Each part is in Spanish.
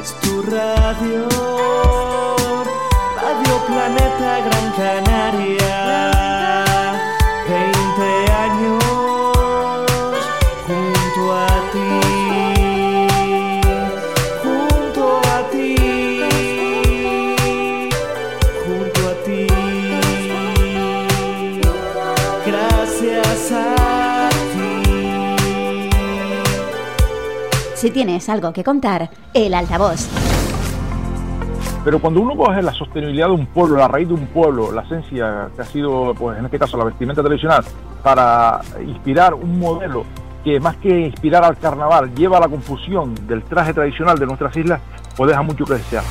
es tu radio, Radio Planeta Gran Canaria. Si tienes algo que contar, el altavoz. Pero cuando uno coge la sostenibilidad de un pueblo, la raíz de un pueblo, la esencia que ha sido, pues en este caso, la vestimenta tradicional, para inspirar un modelo que más que inspirar al carnaval, lleva a la confusión del traje tradicional de nuestras islas, pues deja mucho que desear.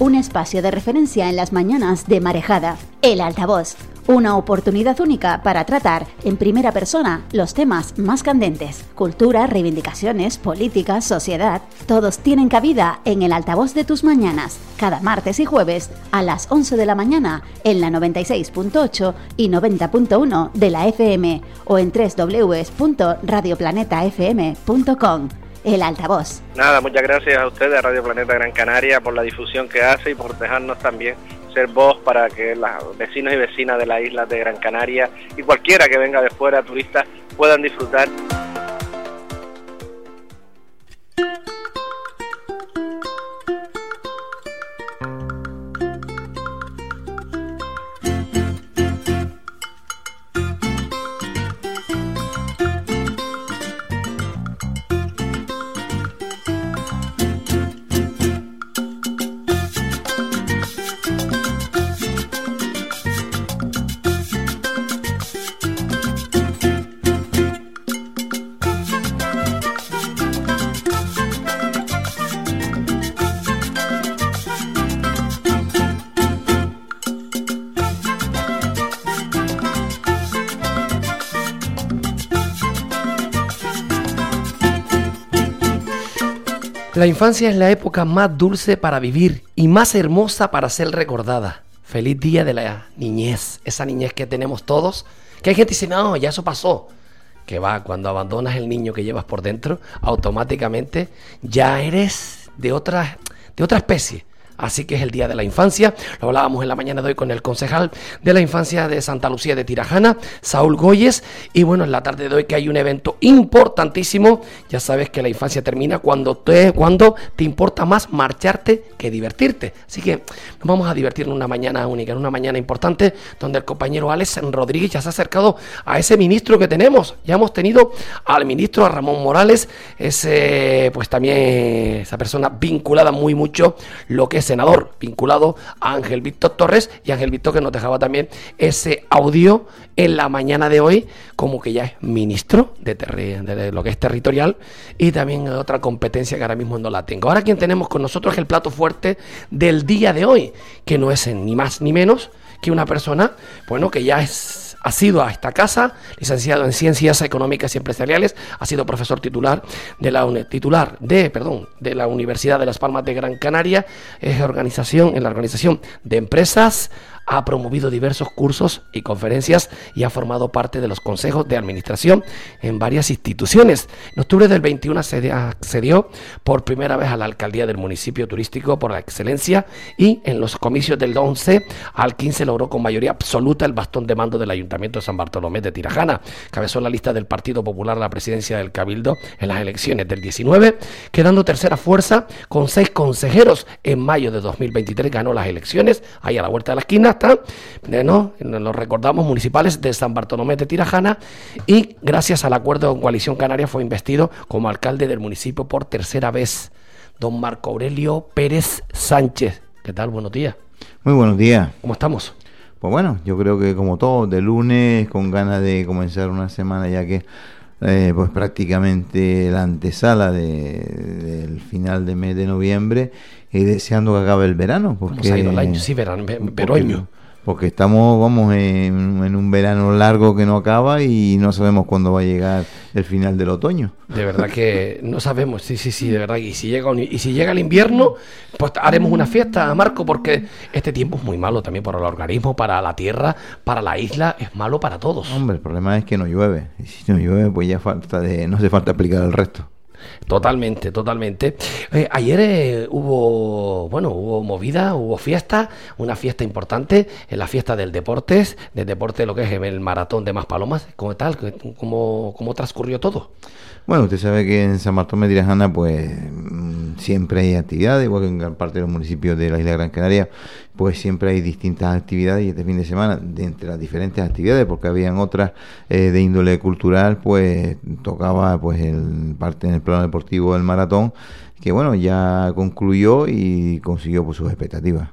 Un espacio de referencia en las mañanas de Marejada. El altavoz. Una oportunidad única para tratar en primera persona los temas más candentes. Cultura, reivindicaciones, política, sociedad. Todos tienen cabida en el altavoz de tus mañanas. Cada martes y jueves a las 11 de la mañana en la 96.8 y 90.1 de la FM o en www.radioplanetafm.com. El altavoz. Nada, muchas gracias a ustedes, a Radio Planeta Gran Canaria, por la difusión que hace y por dejarnos también ser voz para que los vecinos y vecinas de la isla de Gran Canaria y cualquiera que venga de fuera, turistas, puedan disfrutar. Infancia es la época más dulce para vivir y más hermosa para ser recordada. Feliz día de la niñez, esa niñez que tenemos todos. Que hay gente que dice, no, ya eso pasó. Que va, cuando abandonas el niño que llevas por dentro, automáticamente ya eres de otra, de otra especie. Así que es el Día de la Infancia. Lo hablábamos en la mañana de hoy con el concejal de la infancia de Santa Lucía de Tirajana, Saúl Goyes. Y bueno, en la tarde de hoy que hay un evento importantísimo. Ya sabes que la infancia termina cuando te, cuando te importa más marcharte que divertirte. Así que nos vamos a divertir en una mañana única, en una mañana importante, donde el compañero Alex Rodríguez ya se ha acercado a ese ministro que tenemos. Ya hemos tenido al ministro, a Ramón Morales, ese, pues también esa persona vinculada muy mucho lo que es senador vinculado a Ángel Víctor Torres y Ángel Víctor que nos dejaba también ese audio en la mañana de hoy como que ya es ministro de, de lo que es territorial y también otra competencia que ahora mismo no la tengo. Ahora quien tenemos con nosotros es el plato fuerte del día de hoy, que no es ni más ni menos que una persona, bueno, que ya es ha sido a esta casa, licenciado en Ciencias Económicas y Empresariales, ha sido profesor titular de la titular de, perdón, de la Universidad de Las Palmas de Gran Canaria, es organización en la organización de empresas ha promovido diversos cursos y conferencias y ha formado parte de los consejos de administración en varias instituciones. En octubre del 21 accedió por primera vez a la alcaldía del municipio turístico por la excelencia y en los comicios del 11 al 15 logró con mayoría absoluta el bastón de mando del Ayuntamiento de San Bartolomé de Tirajana. Cabezó la lista del Partido Popular a la presidencia del Cabildo en las elecciones del 19, quedando tercera fuerza con seis consejeros. En mayo de 2023 ganó las elecciones, ahí a la vuelta de la esquina, ¿no? Los recordamos municipales de San Bartolomé de Tirajana y gracias al acuerdo con Coalición Canaria fue investido como alcalde del municipio por tercera vez. Don Marco Aurelio Pérez Sánchez. ¿Qué tal? Buenos días. Muy buenos días. ¿Cómo estamos? Pues bueno, yo creo que como todo, de lunes, con ganas de comenzar una semana ya que eh, pues prácticamente la antesala del final de mes de noviembre y deseando que acabe el verano. Porque, ha ido el año? Sí, verano, porque, porque estamos, vamos, en, un verano largo que no acaba y no sabemos cuándo va a llegar el final del otoño. De verdad que no sabemos, sí, sí, sí, de verdad. Y si llega, y si llega el invierno, pues haremos una fiesta, Marco, porque este tiempo es muy malo también para el organismo, para la tierra, para la isla, es malo para todos. Hombre, el problema es que no llueve. Y si no llueve, pues ya falta de, no hace falta aplicar el resto. Totalmente, totalmente. Eh, ayer eh, hubo, bueno, hubo movida, hubo fiesta, una fiesta importante, en la fiesta del deportes, del deporte, lo que es el maratón de Maspalomas. ¿Cómo tal? ¿Cómo, cómo transcurrió todo? Bueno, usted sabe que en San Martín de Tirajana, pues mm, siempre hay actividades, igual que en gran parte de los municipios de la isla Gran Canaria, pues siempre hay distintas actividades y este fin de semana, de entre las diferentes actividades, porque habían otras eh, de índole cultural, pues tocaba pues el parte en el plano deportivo del maratón, que bueno, ya concluyó y consiguió pues, sus expectativas.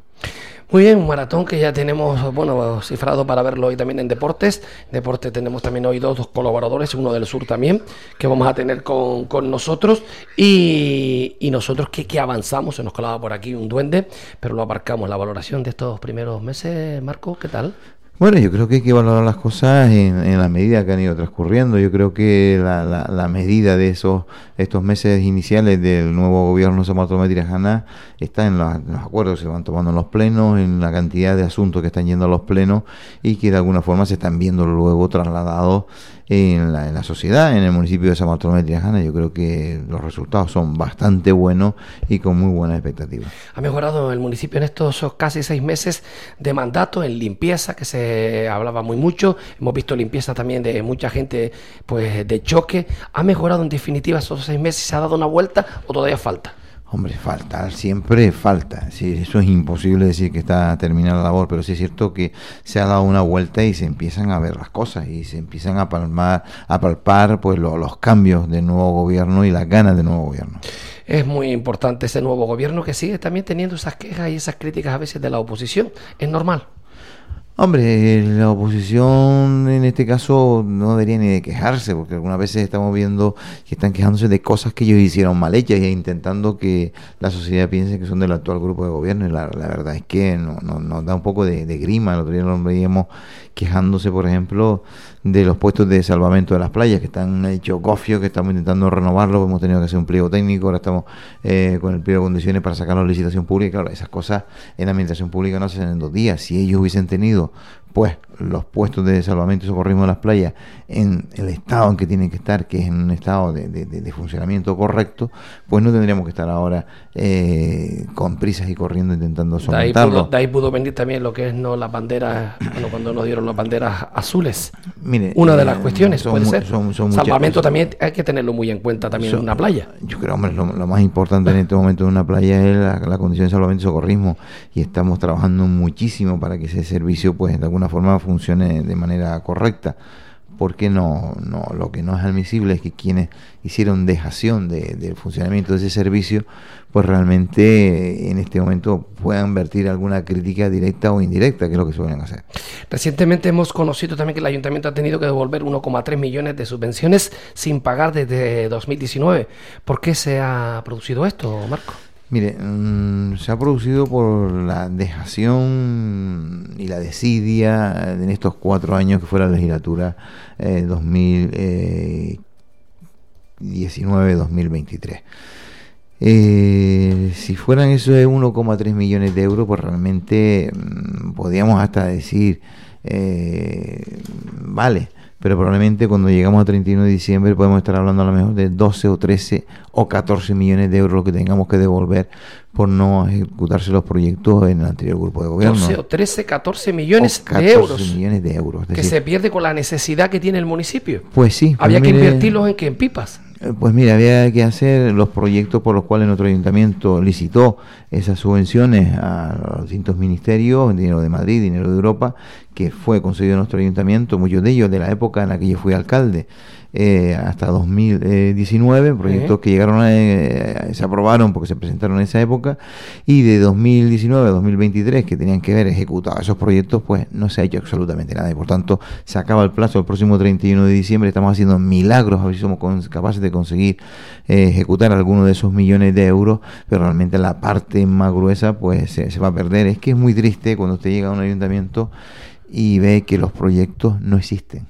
Muy bien, un maratón que ya tenemos, bueno, cifrado para verlo hoy también en Deportes. Deportes tenemos también hoy dos, colaboradores, uno del sur también, que vamos a tener con, con nosotros. Y, y nosotros que, que, avanzamos, se nos colaba por aquí un duende, pero lo abarcamos. La valoración de estos primeros meses, Marco, ¿qué tal? Bueno, yo creo que hay que valorar las cosas en, la medida que han ido transcurriendo. Yo creo que la, la, medida de esos estos meses iniciales del nuevo gobierno de Bartolomé Tirajana está en, los acuerdos que se van tomando en los plenos, en la cantidad de asuntos que están yendo a los plenos y que de alguna forma se están viendo luego trasladados en la, en la sociedad, en el municipio de San Bartolomé de Tirajana. Yo creo que los resultados son bastante buenos y con muy buenas expectativas. Ha mejorado el municipio en estos casi seis meses de mandato en limpieza, que se hablaba muy mucho. Hemos visto limpieza también de mucha gente pues de choque. ¿Ha mejorado en definitiva esos seis meses? ¿Se ha dado una vuelta o todavía falta? Hombre, falta, siempre falta. Sí, eso es imposible decir que está terminada la labor, pero sí es cierto que se ha dado una vuelta y se empiezan a ver las cosas y se empiezan a palmar, a palpar pues los cambios del nuevo gobierno y las ganas del nuevo gobierno. Es muy importante ese nuevo gobierno que sigue también teniendo esas quejas y esas críticas a veces de la oposición. Es normal. Hombre, la oposición en este caso no debería ni de quejarse, porque algunas veces estamos viendo que están quejándose de cosas que ellos hicieron mal hechas e intentando que la sociedad piense que son del actual grupo de gobierno. Y la, verdad es que nos da un poco de, grima. El otro día lo veíamos quejándose, por ejemplo, de los puestos de salvamento de las playas, que están hechos gofios, que estamos intentando renovarlo, hemos tenido que hacer un pliego técnico, ahora estamos eh, con el pliego de condiciones para sacarlo a licitación pública. Claro, esas cosas en la administración pública no se hacen en dos días. Si ellos hubiesen tenido sentido pues los puestos de salvamento y socorrismo de las playas en el estado en que tienen que estar, que es en un estado de, funcionamiento correcto, pues no tendríamos que estar ahora eh, con prisas y corriendo intentando solventarlo. De ahí, pudo, venir también lo que es no las banderas, bueno, cuando nos dieron las banderas azules. Mire, una de las eh, cuestiones puede ser. Salvamento también hay que tenerlo muy en cuenta también en una playa. Yo creo, hombre, lo, más importante en este momento en una playa es la, la condición de salvamento y socorrismo y estamos trabajando muchísimo para que ese servicio, pues de alguna forma funcione de manera correcta. Porque no, no, lo que no es admisible es que quienes hicieron dejación de, del funcionamiento de ese servicio, pues realmente en este momento puedan vertir alguna crítica directa o indirecta, que es lo que suelen hacer. Recientemente hemos conocido también que el ayuntamiento ha tenido que devolver 1,3 millones de subvenciones sin pagar desde 2019. ¿Por qué se ha producido esto, Marco? Mire, mm, se ha producido por la dejación y la desidia en estos cuatro años que fue la legislatura 2019-2023. Eh, eh, si fueran eso de 1,3 millones de euros, pues realmente mm, podríamos hasta decir, eh, vale, pero probablemente cuando llegamos a 31 de diciembre podemos estar hablando a lo mejor de 12 o 13 o 14 millones de euros lo que tengamos que devolver por no ejecutarse los proyectos en el anterior grupo de gobierno. 12 o 13, 14 millones de euros. millones de euros. que se pierde con la necesidad que tiene el municipio. Pues sí. Había que invertirlos en que en pipas. Eh, pues mira, había que hacer los proyectos por los cuales nuestro ayuntamiento licitó esas subvenciones a los distintos ministerios, dinero de Madrid, dinero de Europa, que fue concedido a nuestro ayuntamiento, muchos de ellos de la época en la que yo fui alcalde. Eh, hasta 2019, proyectos que llegaron a, eh, se aprobaron porque se presentaron en esa época, y de 2019 a 2023, que tenían que ver ejecutados esos proyectos, pues no se ha hecho absolutamente nada, y por tanto se acaba el plazo el próximo 31 de diciembre, estamos haciendo milagros, a ver si somos capaces de conseguir eh, ejecutar algunos de esos millones de euros, pero realmente la parte más gruesa pues se, se va a perder. Es que es muy triste cuando usted llega a un ayuntamiento y ve que los proyectos no existen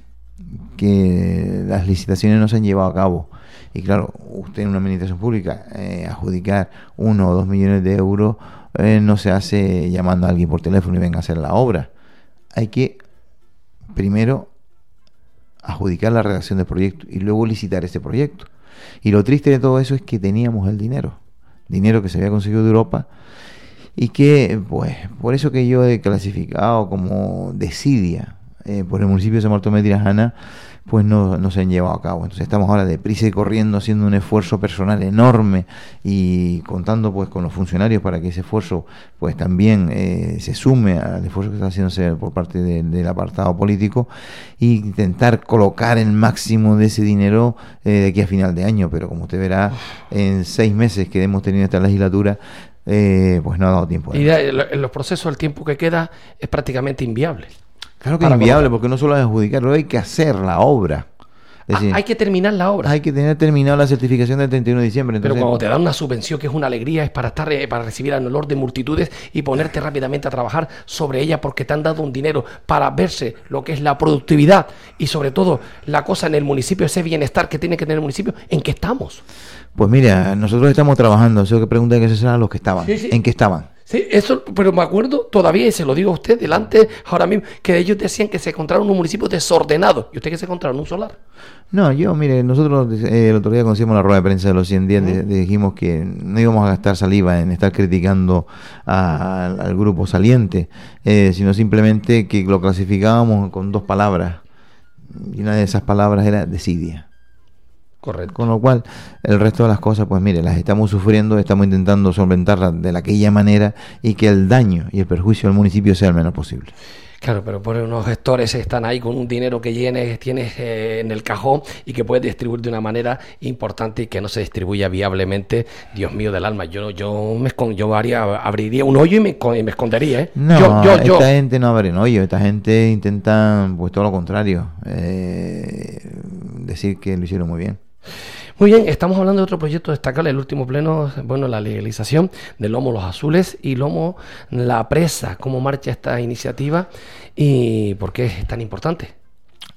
que las licitaciones no se han llevado a cabo. Y claro, usted en una administración pública eh, adjudicar uno o dos millones de euros eh, no se hace llamando a alguien por teléfono y venga a hacer la obra. Hay que primero adjudicar la redacción del proyecto y luego licitar ese proyecto. Y lo triste de todo eso es que teníamos el dinero, dinero que se había conseguido de Europa y que, pues, por eso que yo he clasificado como desidia eh, por el municipio de San Bartolomé de Tirajana, pues no, no, se han llevado a cabo. Entonces estamos ahora deprisa y corriendo haciendo un esfuerzo personal enorme y contando pues con los funcionarios para que ese esfuerzo pues también eh, se sume al esfuerzo que está haciéndose por parte de- del apartado político e intentar colocar el máximo de ese dinero eh, de aquí a final de año. Pero como usted verá, en seis meses que hemos tenido esta legislatura, eh, pues no ha dado tiempo. Y en los procesos, el tiempo que queda es prácticamente inviable. Claro que es inviable, porque no solo es adjudicarlo, hay que hacer la obra. Ah, decir, hay que terminar la obra. hay que tener terminado la certificación del 31 de diciembre. Pero cuando te dan una subvención que es una alegría, es para estar eh, para recibir el olor de multitudes y ponerte rápidamente a trabajar sobre ella porque te han dado un dinero para verse lo que es la productividad y sobre todo la cosa en el municipio, ese bienestar que tiene que tener el municipio, ¿en qué estamos? Pues mira, nosotros estamos trabajando, eso que pregunta que se a los que estaban. Sí, sí. ¿En qué estaban? Sí, eso, pero me acuerdo todavía, y se lo digo a usted delante ahora mismo, que ellos decían que se encontraron un municipio desordenado. ¿Y usted que se encontraron? ¿Un solar? No, yo, mire, nosotros eh, el otro día conocimos la rueda de prensa de los 100 días, de- dijimos que no íbamos a gastar saliva en estar criticando a- al grupo saliente, eh, sino simplemente que lo clasificábamos con dos palabras. Y una de esas palabras era desidia. Correcto. Con lo cual, el resto de las cosas, pues mire, las estamos sufriendo, estamos intentando solventarlas de la aquella manera y que el daño y el perjuicio al municipio sea el menor posible. Claro, pero por unos gestores están ahí con un dinero que llenes, tienes eh, en el cajón y que puedes distribuir de una manera importante y que no se distribuya viablemente. Dios mío del alma, yo yo me yo haría, abriría un hoyo y me, y me escondería, ¿eh? No, yo, yo, yo. esta gente no abre hoyo, esta gente intenta, pues todo lo contrario, eh, decir que lo hicieron muy bien. Muy bien, estamos hablando de otro proyecto destacable, el último pleno, bueno, la legalización del lomo Los Azules y lomo La Presa. ¿Cómo marcha esta iniciativa y por qué es tan importante?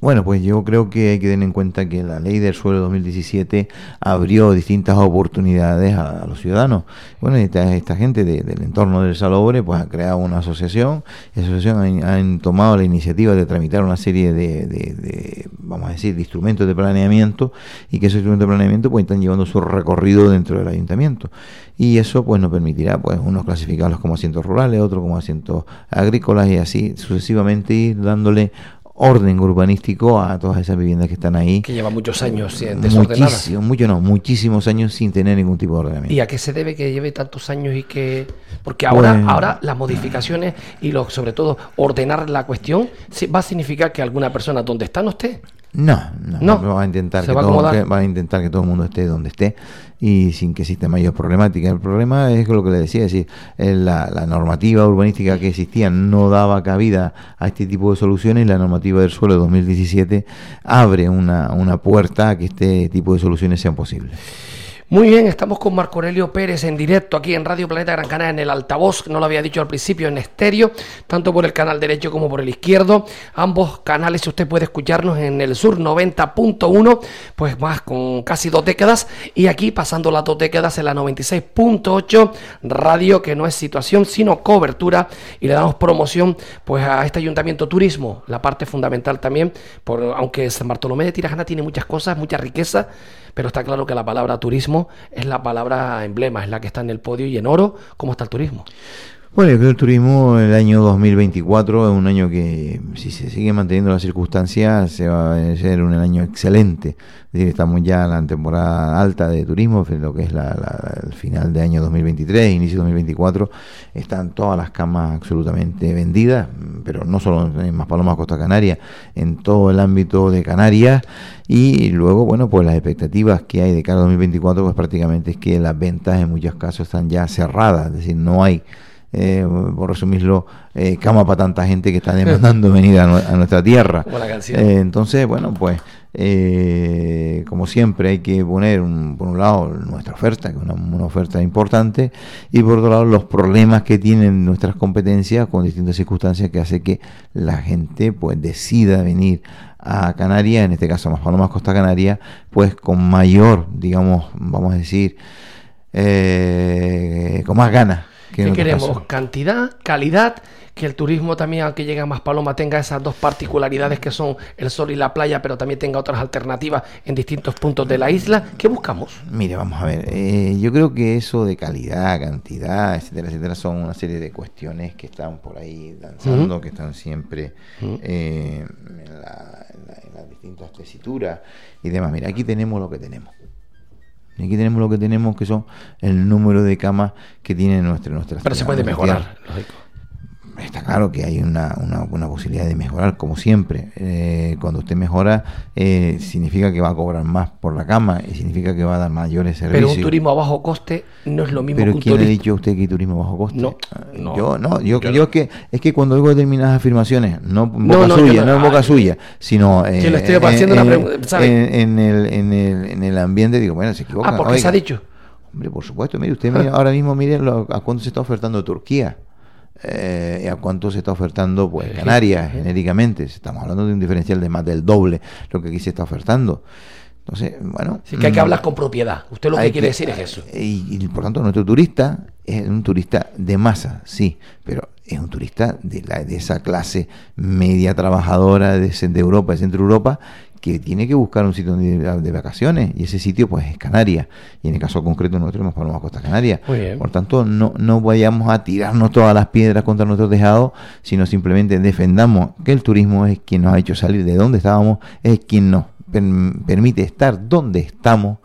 Bueno, pues yo creo que hay que tener en cuenta que la ley del suelo 2017 abrió distintas oportunidades a, los ciudadanos. Bueno, esta, esta gente de- del entorno del Salobre pues ha creado una asociación. y Esa asociación han, tomado la iniciativa de tramitar una serie de, vamos a decir, de instrumentos de planeamiento y que esos instrumentos de planeamiento pues están llevando su recorrido dentro del ayuntamiento. Y eso pues nos permitirá pues unos clasificarlos como asientos rurales, otros como asientos agrícolas y así sucesivamente ir dándole orden urbanístico a todas esas viviendas que están ahí. Que lleva muchos años eh, desordenadas. Muchísimo, mucho no, muchísimos años sin tener ningún tipo de ordenamiento. ¿Y a qué se debe que lleve tantos años y que.? Porque ahora, Pues- ahora las modificaciones y lo, sobre todo ordenar la cuestión va a significar que alguna persona donde está no esté. No, no, No. va a intentar Se que va todo, va a intentar que todo el mundo esté donde esté y sin que exista mayor problemática. El problema es lo que le decía, es decir, eh, la, la normativa urbanística que existía no daba cabida a este tipo de soluciones y la normativa del suelo de 2017 abre una, una puerta a que este tipo de soluciones sean posibles. Muy bien, estamos con Marco Aurelio Pérez en directo aquí en Radio Planeta Gran Canaria en el altavoz, no lo había dicho al principio, en estéreo, tanto por el canal derecho como por el izquierdo. Ambos canales usted puede escucharnos en el sur 90.1, pues más con casi dos décadas, y aquí pasando las dos décadas en la 96.8, radio que no es situación sino cobertura, y le damos promoción pues a este ayuntamiento turismo, la parte fundamental también, por, aunque San Bartolomé de Tirajana tiene muchas cosas, mucha riqueza, pero está claro que la palabra turismo es la palabra emblema, es la que está en el podio y en oro, ¿cómo está el turismo? Bueno, el turismo el año 2024 es un año que, si se sigue manteniendo las circunstancias, se va a ser un año excelente. Es decir, estamos ya en la temporada alta de turismo, lo que es la, la- el final de año 2023, inicio 2024. Están todas las camas absolutamente vendidas, pero no solo en Maspalomas, Costa Canaria, en todo el ámbito de Canarias. Y luego, bueno, pues las expectativas que hay de cara a 2024, pues prácticamente es que las ventas en muchos casos están ya cerradas, es decir, no hay eh, por resumirlo, eh, cama para tanta gente que está demandando venir a, nue- a nuestra tierra. Como la canción. Eh, entonces, bueno, pues eh, como siempre hay que poner un- por un lado nuestra oferta, que es una, una oferta importante, y por otro lado los problemas que tienen nuestras competencias con distintas circunstancias que hace que la gente pues decida venir a Canarias, en este caso más Palomas Costa Canaria, pues con mayor, digamos, vamos a decir, eh, con más ganas ¿Qué ¿Qué es lo que queremos? Cantidad, calidad, que el turismo también, aunque llegue a más paloma, tenga esas dos particularidades que son el sol y la playa, pero también tenga otras alternativas en distintos puntos de la isla. ¿Qué buscamos? Mire, vamos a ver, eh, yo creo que eso de calidad, cantidad, etcétera, etcétera, son una serie de cuestiones que están por ahí danzando, que están siempre eh, en, la- en la- en las distintas tesituras y demás. Mira, aquí tenemos lo que tenemos. Y Aquí tenemos lo que tenemos, que son el número de camas que tiene nuestra nuestra Pero se puede mejorar, lógico. Está claro que hay una, una, una posibilidad de mejorar, como siempre. Eh, cuando usted mejora, eh, significa que va a cobrar más por la cama y significa que va a dar mayores Pero servicios. un turismo a bajo coste no es lo mismo Pero que un ¿quién le ha turismo. dicho a usted que hay turismo bajo coste? No, Ah, no. yo no, yo, Yo yo, no. es que es que cuando oigo determinadas afirmaciones, no en No, boca no, suya, no. no, en boca Ah, suya, sino eh, que le estoy en- haciendo una en- pregunta, ¿sabe? En, en el, en, el, en el ambiente digo, bueno, se equivoca. Ah, porque se ha dicho. Hombre, por supuesto, mire, usted mire, ahora mismo mire lo- a cuánto se está ofertando Turquía. Eh, y a cuánto se está ofertando pues Egipto, Canarias ajá. genéricamente estamos hablando de un diferencial de más del doble lo que aquí se está ofertando entonces bueno Así que hay que mm, hablar con propiedad. Usted lo que quiere que- decir es eso. Y, y, por tanto, nuestro turista es un turista de masa, sí, pero es un turista de, la, de esa clase media trabajadora de, de Europa, de Centro Europa, que tiene que buscar un sitio de, vacaciones y ese sitio pues es Canarias y en el caso concreto nuestro hemos Paloma Costa bien. por tanto no, no vayamos a tirarnos todas las piedras contra nuestro tejado sino simplemente defendamos que el turismo es quien nos ha hecho salir de donde estábamos es quien nos per- permite estar donde estamos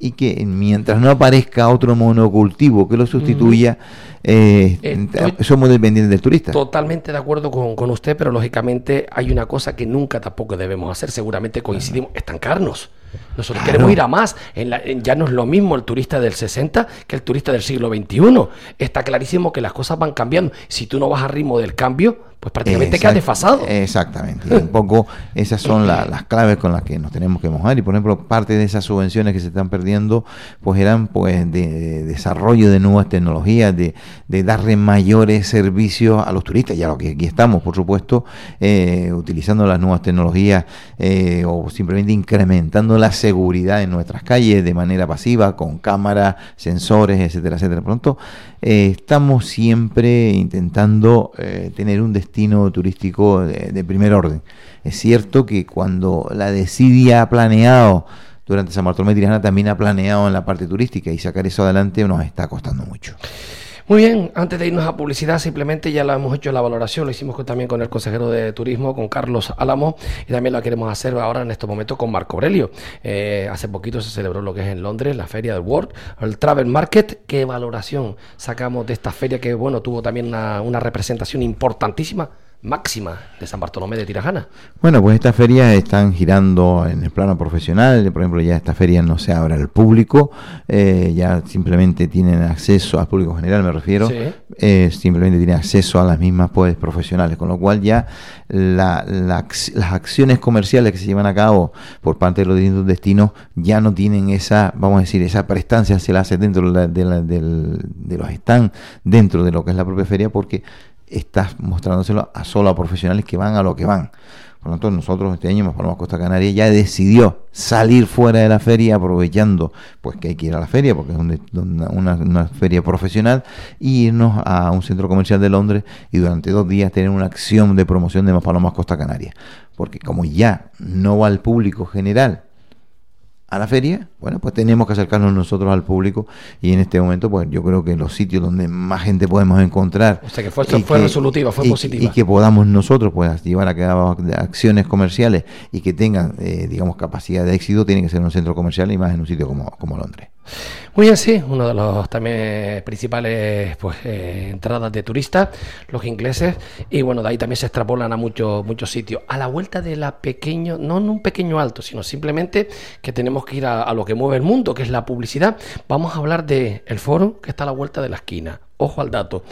y que mientras no aparezca otro monocultivo que lo sustituya, eh, Estoy somos dependientes del turista. Totalmente de acuerdo con, con usted, pero lógicamente hay una cosa que nunca tampoco debemos hacer. Seguramente coincidimos, estancarnos. Nosotros Claro. queremos ir a más. En la- en- ya no es lo mismo el turista del 60 que el turista del siglo XXI. Está clarísimo que las cosas van cambiando. Si tú no vas al ritmo del cambio, pues prácticamente Exact- desfasado. Exactamente. Y un poco esas son la- las claves con las que nos tenemos que mojar. Y por ejemplo, parte de esas subvenciones que se están perdiendo, pues eran pues de, de desarrollo de nuevas tecnologías, de, de darle mayores servicios a los turistas, ya lo que aquí estamos, por supuesto, eh, utilizando las nuevas tecnologías eh, o simplemente incrementando la seguridad en nuestras calles de manera pasiva, con cámaras, sensores, etcétera, etcétera. Pronto eh, estamos siempre intentando eh, tener un destino turístico de, primer orden. Es cierto que cuando la Decidia ha planeado durante San Bartolomé de Tirana también ha planeado en la parte turística y sacar eso adelante nos está costando mucho. Muy bien, antes de irnos a publicidad, simplemente ya lo hemos hecho la valoración, lo hicimos también con el consejero de turismo, con Carlos Álamo, y también la queremos hacer ahora en estos momentos con Marco Aurelio. Eh, hace poquito se celebró lo que es en Londres, la feria del World, el Travel Market. ¿Qué valoración sacamos de esta feria que, bueno, tuvo también una representación importantísima, máxima, de San Bartolomé de Tirajana? Bueno, pues estas ferias están girando en el plano profesional. Por ejemplo, ya esta feria no se abre al público, eh, ya simplemente tienen acceso al público general, me refiero. Sí. eh, simplemente tienen acceso a las mismas pues profesionales, con lo cual ya la- las acciones comerciales que se llevan a cabo por parte de los distintos destinos ya no tienen esa, vamos a decir, esa prestancia se la hace dentro de, la- de la- del- de los stands, dentro de lo que es la propia feria, porque estás mostrándoselo a solo a profesionales que van a lo que van. Por lo tanto, nosotros este año, Más Paloma Costa Canaria, ya decidió salir fuera de la feria aprovechando pues que hay que ir a la feria porque es una, una- una feria profesional y irnos a un centro comercial de Londres y durante dos días tener una acción de promoción de Más Palomas Costa Canaria. Porque como ya no va el público general a la feria, bueno, pues tenemos que acercarnos nosotros al público y en este momento, pues yo creo que los sitios donde más gente podemos encontrar. O sea que fue- fue resolutiva, fue y- positiva. Y que podamos nosotros, pues, llevar a cabo acciones comerciales y que tengan, eh, digamos, capacidad de éxito, tiene que ser en un centro comercial y más en un sitio como, como Londres. Muy bien, sí, uno de los también principales pues, eh, entradas de turistas, los ingleses, y bueno, de ahí también se extrapolan a muchos muchos sitios. A la vuelta de la pequeño, no en un pequeño alto, sino simplemente que tenemos que ir a, a lo que mueve el mundo, que es la publicidad. Vamos a hablar de el foro que está a la vuelta de la esquina. Ojo al dato.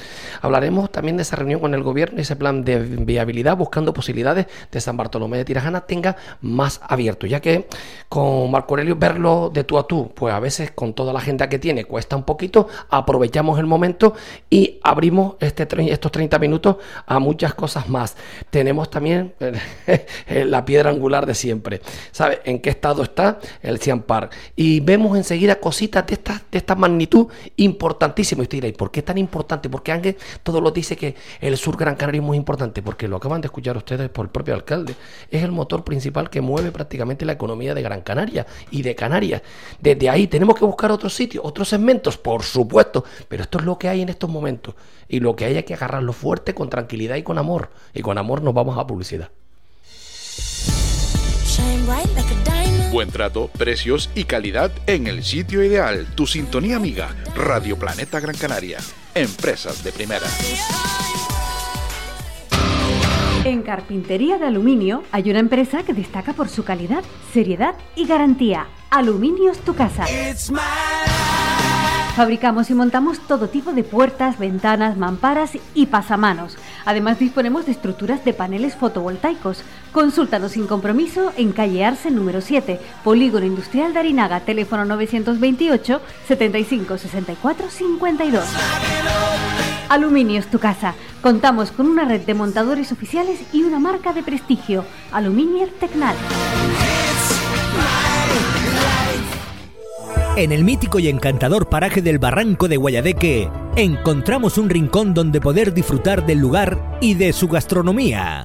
Hablaremos también de esa reunión con el gobierno y ese plan de viabilidad buscando posibilidades de San Bartolomé de Tirajana tenga más abierto, ya que con Marco Aurelio verlo de tú a tú, pues a veces con toda la agenda que tiene cuesta un poquito, aprovechamos el momento y abrimos este, estos 30 minutos a muchas cosas más. Tenemos también la piedra angular de siempre. ¿Sabe en qué estado está el Cian Park? Y vemos enseguida cositas de esta, de esta magnitud importantísima. Y usted dirá, ¿y por qué tan tan importante? Porque Ángel todos lo dice que el sur Gran Canaria es muy importante, porque lo acaban de escuchar ustedes por el propio alcalde. Es el motor principal que mueve prácticamente la economía de Gran Canaria y de Canarias. Desde ahí tenemos que buscar otros sitios, otros segmentos, por supuesto, pero esto es lo que hay en estos momentos. Y lo que hay es que agarrarlo fuerte, con tranquilidad y con amor. Y con amor nos vamos a publicidad. Buen trato, precios y calidad en el sitio ideal. Tu sintonía amiga, Radio Planeta Gran Canaria. Empresas de primera. En carpintería de aluminio hay una empresa que destaca por su calidad, seriedad y garantía. Aluminios Tu Casa. Fabricamos y montamos todo tipo de puertas, ventanas, mamparas y pasamanos. Además disponemos de estructuras de paneles fotovoltaicos. Consúltanos sin compromiso en calle Arce número 7, Polígono Industrial de Arinaga, teléfono 928 75 64 52. Aluminios Tu Casa. Contamos con una red de montadores oficiales y una marca de prestigio, Aluminier Tecnal. En el mítico y encantador paraje del Barranco de Guayadeque, encontramos un rincón donde poder disfrutar del lugar y de su gastronomía.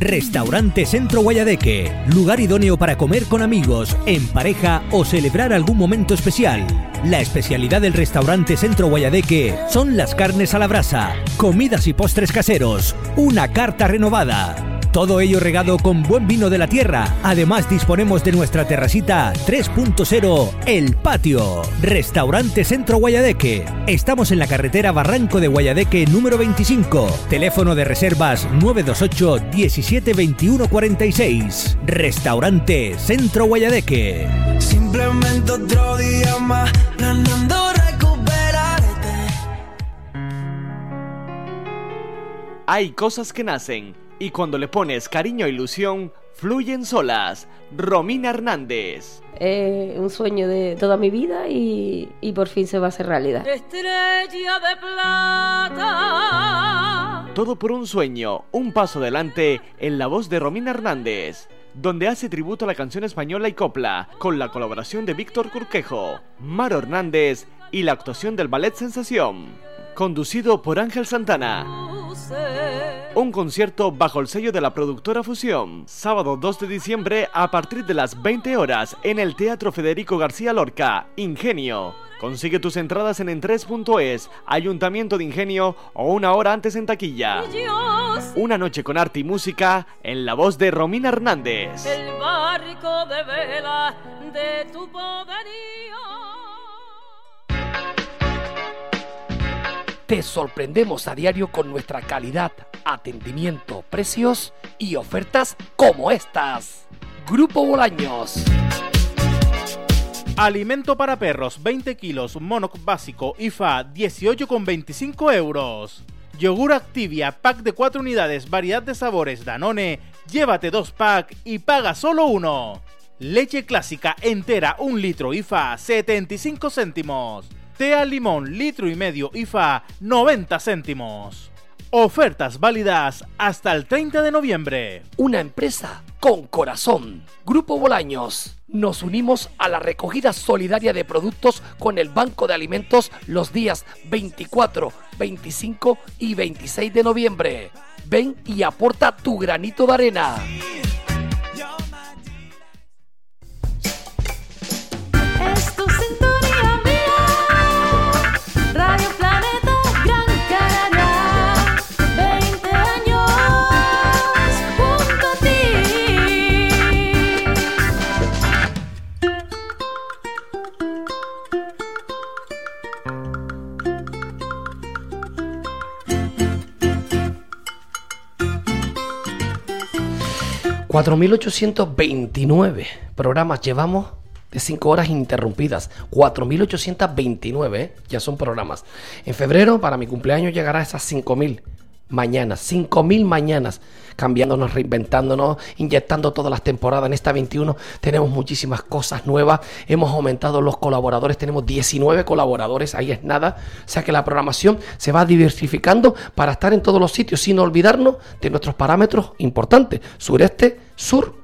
Restaurante Centro Guayadeque, lugar idóneo para comer con amigos, en pareja o celebrar algún momento especial. La especialidad del restaurante Centro Guayadeque son las carnes a la brasa, comidas y postres caseros, una carta renovada. Todo ello regado con buen vino de la tierra. Además disponemos de nuestra terracita 3.0 El Patio. Restaurante Centro Guayadeque. Estamos en la carretera Barranco de Guayadeque número 25. Teléfono de reservas 928 17 21 46. Restaurante Centro Guayadeque. Simplemente otro día más recuperarte. Hay cosas que nacen y cuando le pones cariño e ilusión, fluyen solas. Romina Hernández. Un sueño de toda mi vida y, y por fin se va a hacer realidad. Estrella de plata. Todo por un sueño, un paso adelante en la voz de Romina Hernández, donde hace tributo a la canción española y copla, con la colaboración de Víctor Curquejo, Maro Hernández y la actuación del Ballet Sensación, conducido por Ángel Santana. Un concierto bajo el sello de la productora Fusión. Sábado 2 de diciembre a partir de las 20 horas en el Teatro Federico García Lorca, Ingenio. Consigue tus entradas en entres.es, Ayuntamiento de Ingenio o una hora antes en taquilla. Una noche con arte y música en la voz de Romina Hernández. El barco de vela de tu poderío. Te sorprendemos a diario con nuestra calidad, atendimiento, precios y ofertas como estas. Grupo Bolaños. Alimento para perros 20 kilos monoc básico IFA 18,25 euros. Yogur Activia pack de 4 unidades variedad de sabores Danone. Llévate 2 pack y paga solo uno. Leche clásica entera 1 litro IFA 75 céntimos. Té al limón litro y medio IFA 90 céntimos. Ofertas válidas hasta el 30 de noviembre. Una empresa con corazón. Grupo Bolaños. Nos unimos a la recogida solidaria de productos con el Banco de Alimentos los días 24, 25 y 26 de noviembre. Ven y aporta tu granito de arena. 4.829 programas llevamos de 5 horas interrumpidas. 4.829 ¿eh? ya son programas. En febrero, para mi cumpleaños, llegará a esas 5.000 mañanas. 5.000 mañanas. Cambiándonos, reinventándonos, inyectando todas las temporadas. En esta 21 tenemos muchísimas cosas nuevas. Hemos aumentado los colaboradores. Tenemos 19 colaboradores. Ahí es nada. O sea que la programación se va diversificando para estar en todos los sitios sin olvidarnos de nuestros parámetros importantes. Sureste, sur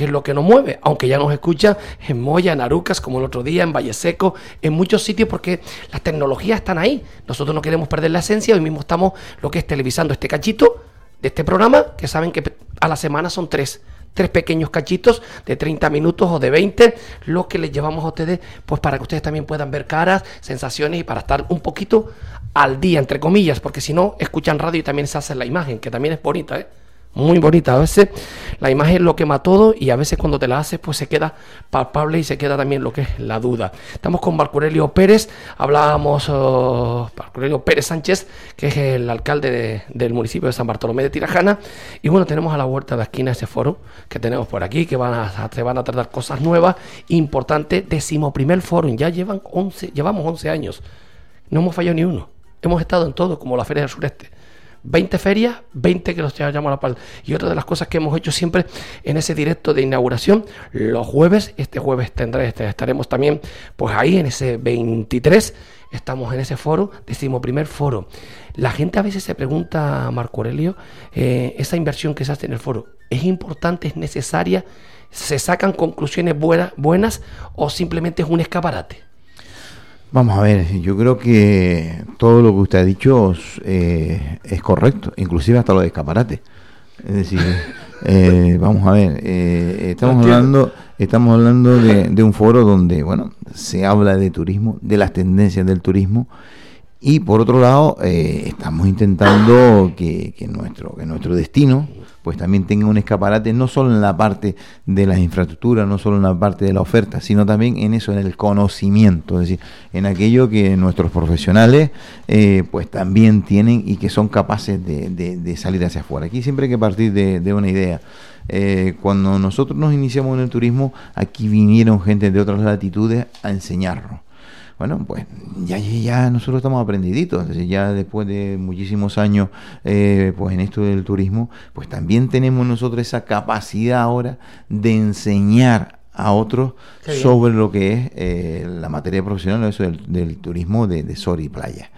que es lo que nos mueve, aunque ya nos escucha en Moya, en Arucas, como el otro día, en Valle Seco, en muchos sitios, porque las tecnologías están ahí. Nosotros no queremos perder la esencia, hoy mismo estamos lo que es televisando este cachito de este programa, que saben que a la semana son tres tres pequeños cachitos de 30 minutos o de 20, lo que les llevamos a ustedes, pues para que ustedes también puedan ver caras, sensaciones y para estar un poquito al día, entre comillas, porque si no, escuchan radio y también se hace la imagen, que también es bonita, ¿eh? Muy bonita. A veces la imagen lo quema todo y a veces cuando te la haces pues se queda palpable y se queda también lo que es la duda. Estamos con Marco Aurelio Pérez, hablábamos Aurelio Pérez Sánchez, que es el alcalde de- del municipio de San Bartolomé de Tirajana. Y bueno, tenemos a la vuelta de esquina ese foro que tenemos por aquí, que van a, se van a tratar cosas nuevas, importante, decimoprimer foro, ya llevan 11, llevamos 11 años. No hemos fallado ni uno. Hemos estado en todo, como la Feria del Sureste. 20 ferias, 20 que los llevamos a la pal. Y otra de las cosas que hemos hecho siempre en ese directo de inauguración, los jueves, este jueves tendré, este, estaremos también, pues ahí en ese 23, estamos en ese foro, decimos primer foro. La gente a veces se pregunta, Marco Aurelio, eh, esa inversión que se hace en el foro, ¿es importante, es necesaria? ¿Se sacan conclusiones buenas o simplemente es un escaparate? Vamos a ver, yo creo que todo lo que usted ha dicho eh, es correcto, inclusive hasta lo de escaparate. Es decir, eh, vamos a ver, eh, estamos hablando, estamos hablando de, de un foro donde, bueno, se habla de turismo, de las tendencias del turismo y por otro lado eh, estamos intentando que, que nuestro que nuestro destino pues también tenga un escaparate no solo en la parte de las infraestructuras no solo en la parte de la oferta sino también en eso en el conocimiento es decir en aquello que nuestros profesionales eh, pues también tienen y que son capaces de, de- de salir hacia afuera. Aquí siempre hay que partir de, de una idea. Eh, cuando nosotros nos iniciamos en el turismo aquí vinieron gente de otras latitudes a enseñarnos bueno, pues ya, ya, ya nosotros estamos aprendiditos, ya después de muchísimos años eh, pues en esto del turismo, pues también tenemos nosotros esa capacidad ahora de enseñar a otros sobre lo que es eh, la materia profesional, eso del, del turismo de, de sol y playa.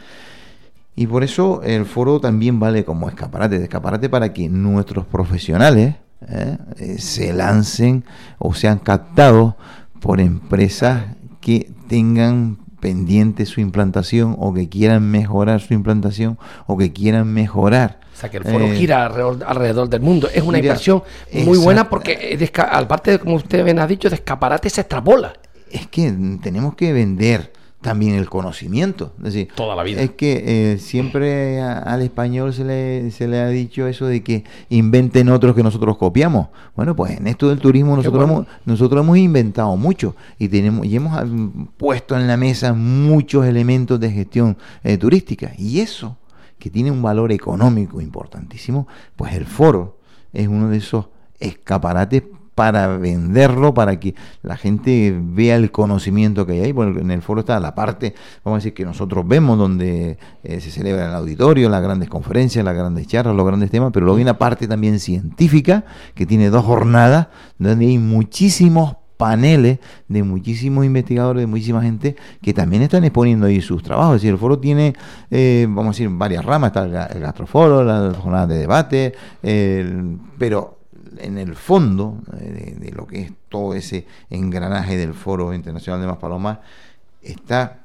Y por eso el foro también vale como escaparate, de escaparate para que nuestros profesionales. Eh, se lancen o sean captados por empresas que tengan pendiente su implantación o que quieran mejorar su implantación o que quieran mejorar. O sea, que el foro eh, gira alrededor, alrededor del mundo. Es una gira- inversión muy buena porque, de esca- aparte de como usted bien ha dicho, de escaparate se extrapola. es que tenemos que vender también el conocimiento. Es decir, Toda la vida. Es que eh, siempre a- al español se le, se le ha dicho eso de que inventen otros que nosotros copiamos. Bueno, pues en esto del turismo nosotros, bueno. hemos, nosotros hemos inventado mucho y tenemos y hemos mm, puesto en la mesa muchos elementos de gestión eh, turística. Y eso, que tiene un valor económico importantísimo, pues el foro es uno de esos escaparates para venderlo, para que la gente vea el conocimiento que hay ahí. Bueno, en el foro está la parte, vamos a decir, que nosotros vemos, donde eh, se celebra el auditorio, las grandes conferencias, las grandes charlas, los grandes temas, pero luego hay una parte también científica, que tiene dos jornadas, donde hay muchísimos paneles de muchísimos investigadores, de muchísima gente que también están exponiendo ahí sus trabajos. Es decir, el foro tiene, eh, vamos a decir, varias ramas, está el, ga- el gastroforo, la jornada de debate, el- pero en el fondo eh, de, lo que es todo ese engranaje del Foro Internacional de Maspalomas está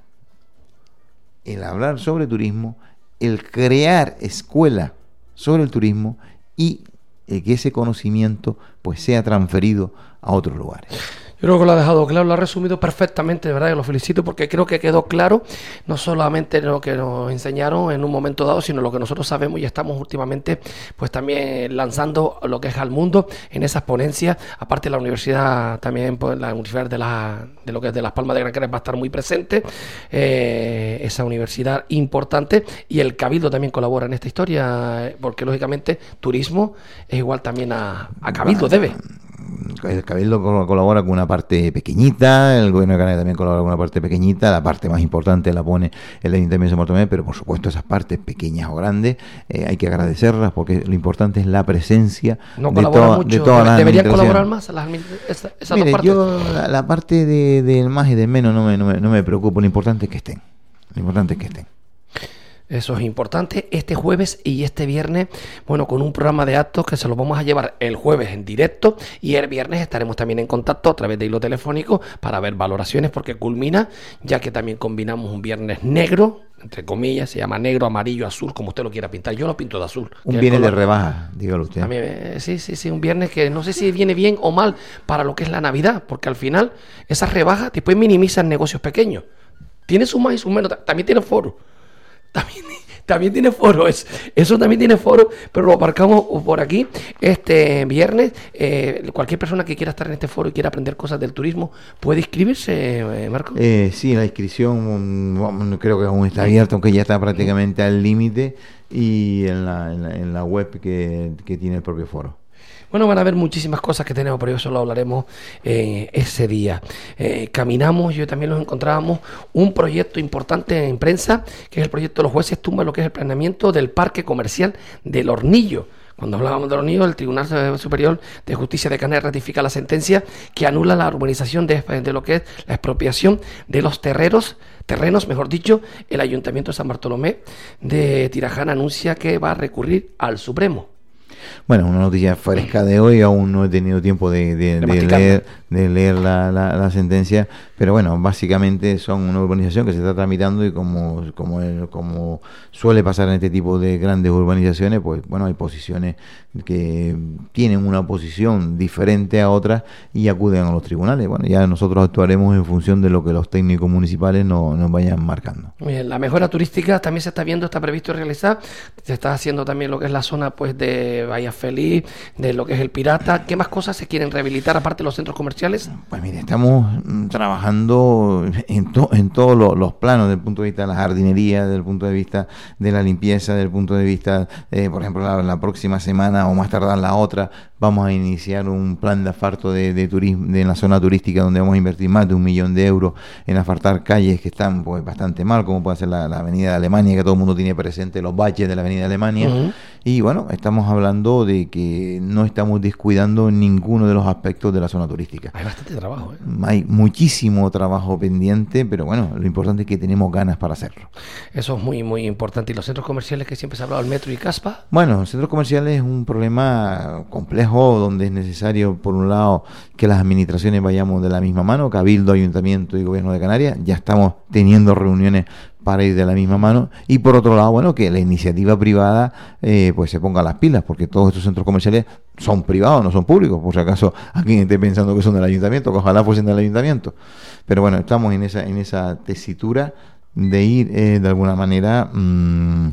el hablar sobre turismo, el crear escuela sobre el turismo y el que ese conocimiento pues sea transferido a otros lugares. Yo creo que lo ha dejado claro, lo ha resumido perfectamente, de verdad, y lo felicito porque creo que quedó claro no solamente lo que nos enseñaron en un momento dado, sino lo que nosotros sabemos y estamos últimamente pues también lanzando lo que es al mundo en esas ponencias. Aparte la universidad también, pues la universidad de, la, de lo que es de Las Palmas de Gran Canaria va a estar muy presente, eh, esa universidad importante y el Cabildo también colabora en esta historia, eh, porque lógicamente turismo es igual también a, a Cabildo, debe. El Cabildo col- colabora con una parte pequeñita, el gobierno de Canarias también colabora con una parte pequeñita, la parte más importante la pone el Ayuntamiento de Bartolomé, pero por supuesto esas partes pequeñas o grandes eh, hay que agradecerlas porque lo importante es la presencia No de, toda- mucho. de todas las Deberían colaborar más las esas Mire, dos partes. yo la, la parte de- del más y del menos no me, no, me, no me preocupa, lo importante es que estén. Lo importante es que estén. Eso es importante. Este jueves y este viernes, bueno, con un programa de actos que se lo vamos a llevar el jueves en directo y el viernes estaremos también en contacto a través de hilo telefónico para ver valoraciones porque culmina, ya que también combinamos un viernes negro, entre comillas, se llama negro, amarillo, azul, como usted lo quiera pintar. Yo lo pinto de azul. Un viernes de rebaja, dígalo usted. a mí, eh, sí, sí, sí, un viernes que no sé si viene bien o mal para lo que es la Navidad, porque al final esas rebajas después minimizan negocios pequeños. Tiene su más y su menos, ta- también tiene foro. También, también tiene foro, es- eso también tiene foro, pero lo aparcamos por aquí. Este viernes, eh, cualquier persona que quiera estar en este foro y quiera aprender cosas del turismo puede inscribirse, eh, Marco. Eh, sí, la inscripción mm, creo que aún está abierta, aunque ya está prácticamente al límite y en la, en la, en la web que, que tiene el propio foro. Bueno, van a haber muchísimas cosas que tenemos, pero eso lo hablaremos eh, ese día. Eh, caminamos, yo también nos encontrábamos un proyecto importante en prensa, que es el proyecto de los jueces tumba, lo que es el planeamiento del parque comercial del Hornillo. Cuando hablábamos del Hornillo, el Tribunal Superior de Justicia de Canarias ratifica la sentencia que anula la urbanización de, de lo que es la expropiación de los terreros, terrenos, mejor dicho, el Ayuntamiento de San Bartolomé de Tirajana anuncia que va a recurrir al Supremo. Bueno, una noticia fresca de hoy, aún no he tenido tiempo de, de- de masticarla. leer, de leer la, la- la sentencia, pero bueno, básicamente son una urbanización que se está tramitando y como, como, el- como suele pasar en este tipo de grandes urbanizaciones, pues bueno, hay posiciones que tienen una posición diferente a otras y acuden a los tribunales. Bueno, ya nosotros actuaremos en función de lo que los técnicos municipales no- nos vayan marcando. Bien, la mejora turística también se está viendo, está previsto realizar. Se está haciendo también lo que es la zona pues de Bahía Feliz, de lo que es el Pirata. ¿Qué más cosas se quieren rehabilitar aparte de los centros comerciales? Pues mire, estamos mm, trabajando en, to- en todos lo- los planos, desde el punto de vista de la jardinería, desde el punto de vista de la limpieza, desde el punto de vista, eh, por ejemplo, la, la próxima semana o más tardar la otra, vamos a iniciar un plan de asfalto de, de turismo de, en la zona turística donde vamos a invertir más de un millón de euros en asfaltar calles que están pues bastante mal, como puede ser la, la avenida de Alemania, que todo el mundo tiene presente los baches de la avenida de Alemania. Y bueno, estamos hablando de que no estamos descuidando ninguno de los aspectos de la zona turística. Hay bastante trabajo, ¿eh? Hay muchísimo trabajo pendiente, pero bueno, lo importante es que tenemos ganas para hacerlo. Eso es muy, muy importante. Y los centros comerciales que siempre se ha hablado, el metro y Caspa, Bueno, los centros comerciales es un problema complejo donde es necesario, por un lado, que las administraciones vayamos de la misma mano, Cabildo, Ayuntamiento y Gobierno de Canarias. Ya estamos teniendo reuniones para ir de la misma mano y por otro lado bueno que la iniciativa privada eh, pues se ponga las pilas porque todos estos centros comerciales son privados no son públicos por si acaso alguien esté pensando que son del ayuntamiento que ojalá fuesen del ayuntamiento pero bueno estamos en esa en esa tesitura de ir eh, de alguna manera mm,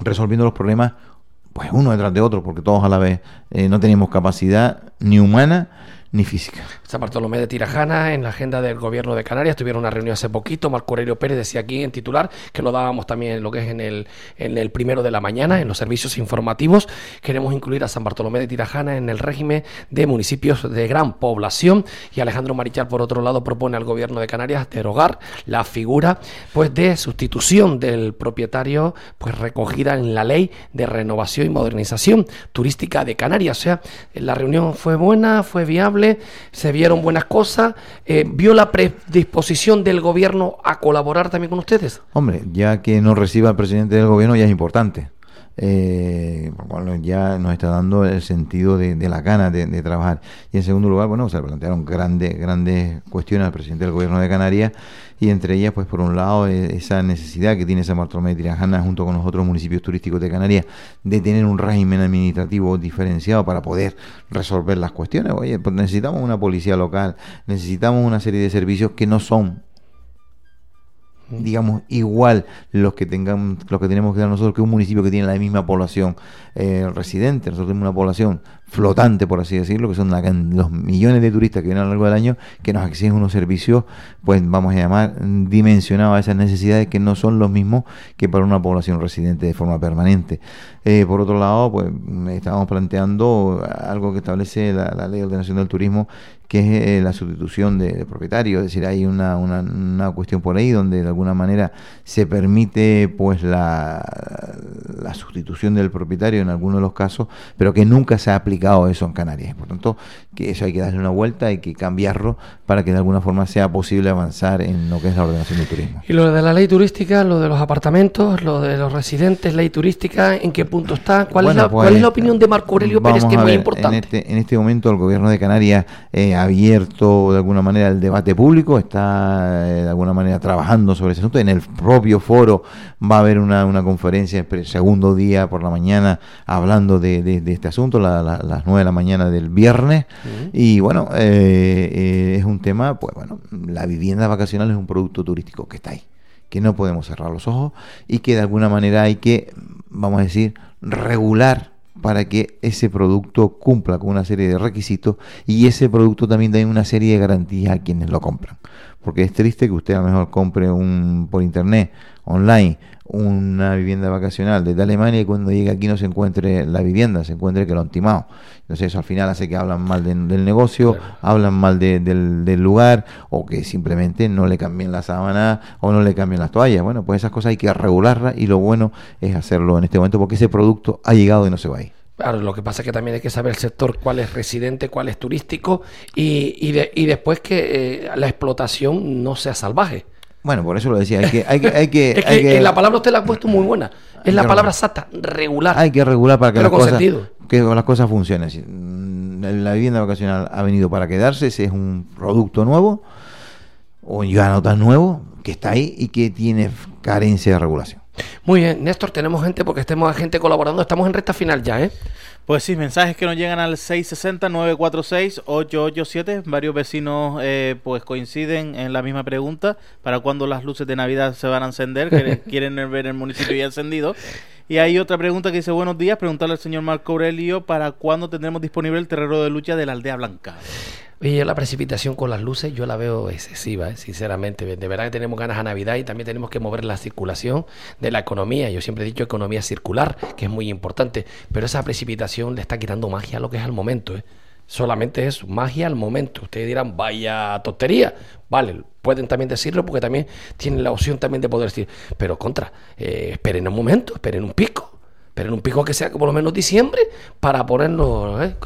resolviendo los problemas pues uno detrás de otro porque todos a la vez eh, no tenemos capacidad ni humana ni física San Bartolomé de Tirajana, en la agenda del gobierno de Canarias, tuvieron una reunión hace poquito, Marco Aurelio Pérez decía aquí en titular, que lo dábamos también lo que es en el, en el primero de la mañana, en los servicios informativos, queremos incluir a San Bartolomé de Tirajana en el régimen de municipios de gran población, y Alejandro Marichal, por otro lado, propone al gobierno de Canarias derogar la figura pues de sustitución del propietario pues recogida en la ley de renovación y modernización turística de Canarias. O sea, la reunión fue buena, fue viable, se vieron buenas cosas. Eh, ¿Vio la predisposición del gobierno a colaborar también con ustedes? Hombre, ya que no reciba el presidente del gobierno ya es importante. Eh, cual ya nos está dando el sentido de, de la gana de, trabajar. Y en segundo lugar, bueno, se plantearon grandes, grandes cuestiones al presidente del gobierno de Canarias y entre ellas, pues por un lado, eh, esa necesidad que tiene San Bartolomé de Tirajana junto con los otros municipios turísticos de Canarias de tener un régimen administrativo diferenciado para poder resolver las cuestiones. Oye, pues necesitamos una policía local, necesitamos una serie de servicios que no son digamos igual los que tengamos los que tenemos que dar nosotros que un municipio que tiene la misma población eh, residente nosotros tenemos una población flotante por así decirlo que son la los millones de turistas que vienen a lo largo del año que nos exigen unos servicios pues vamos a llamar dimensionados a esas necesidades que no son los mismos que para una población residente de forma permanente. Eh, por otro lado pues estábamos planteando algo que establece la ley de ordenación del turismo que es eh, la sustitución de, de propietario, es decir, hay una, una, una cuestión por ahí donde de alguna manera se permite pues la, la sustitución del propietario en algunos de los casos, pero que nunca se ha aplicado eso en Canarias. Por tanto, que eso hay que darle una vuelta, hay que cambiarlo para que de alguna forma sea posible avanzar en lo que es la ordenación del turismo. Y lo de la ley turística, lo de los apartamentos, lo de los residentes, ley turística, ¿en qué punto está? ¿Cuál, es, la, pues, cuál es la opinión de Marco Aurelio Pérez, que es muy ver, importante? En este, en este momento el gobierno de Canarias eh, abierto de alguna manera el debate público, está eh, de alguna manera trabajando sobre ese asunto. En el propio foro va a haber una, una conferencia el segundo día por la mañana hablando de, de- de este asunto, la- la- las nueve de la mañana del viernes. Y bueno, eh, eh, es un tema, pues bueno, la vivienda vacacional es un producto turístico que está ahí que no podemos cerrar los ojos y que de alguna manera hay que, vamos a decir, regular para que ese producto cumpla con una serie de requisitos y ese producto también dé una serie de garantías a quienes lo compran. Porque es triste que usted a lo mejor compre un por internet, online, una vivienda vacacional desde Alemania y cuando llegue aquí no se encuentre la vivienda, se encuentre que lo han timado. Entonces eso al final hace que hablan mal de- del negocio, hablan mal de- del, del lugar o que simplemente no le cambien la sábana o no le cambien las toallas. Bueno, pues esas cosas hay que regularlas y lo bueno es hacerlo en este momento porque ese producto ha llegado y no se va a ir. Claro, lo que pasa es que también hay que saber el sector, cuál es residente, cuál es turístico y, y, de- y después que eh, la explotación no sea salvaje. Bueno, por eso lo decía, hay que... Hay que, hay que, Es hay que, la palabra usted la ha puesto muy buena. Es la palabra exacta, regular. Hay que regular para que, las cosas, que las cosas funcionen. Si, mm, La vivienda vacacional ha venido para quedarse, ese es un producto nuevo, o ya no tan nuevo, que está ahí y que tiene carencia de regulación. Muy bien, Néstor, tenemos gente porque estemos gente colaborando, estamos en recta final ya, ¿eh? Pues sí, mensajes que nos llegan al 660-946-887. Varios vecinos eh, pues coinciden en la misma pregunta para cuándo las luces de Navidad se van a encender, que quieren ver el municipio ya encendido. Y hay otra pregunta que dice, buenos días, preguntarle al señor Marco Aurelio para cuándo tendremos disponible el terreno de lucha de la Aldea Blanca. Oye, la precipitación con las luces yo la veo excesiva, ¿eh? sinceramente. De verdad que tenemos ganas a Navidad y también tenemos que mover la circulación de la economía. Yo siempre he dicho economía circular, que es muy importante, pero esa precipitación le está quitando magia a lo que es al momento. ¿eh? Solamente es magia al momento. Ustedes dirán, vaya tontería. Vale, pueden también decirlo porque también tienen la opción también de poder decir, pero contra, eh, esperen un momento, esperen un pico. Esperen un pico que sea por lo menos diciembre para ponerlo. ¿eh?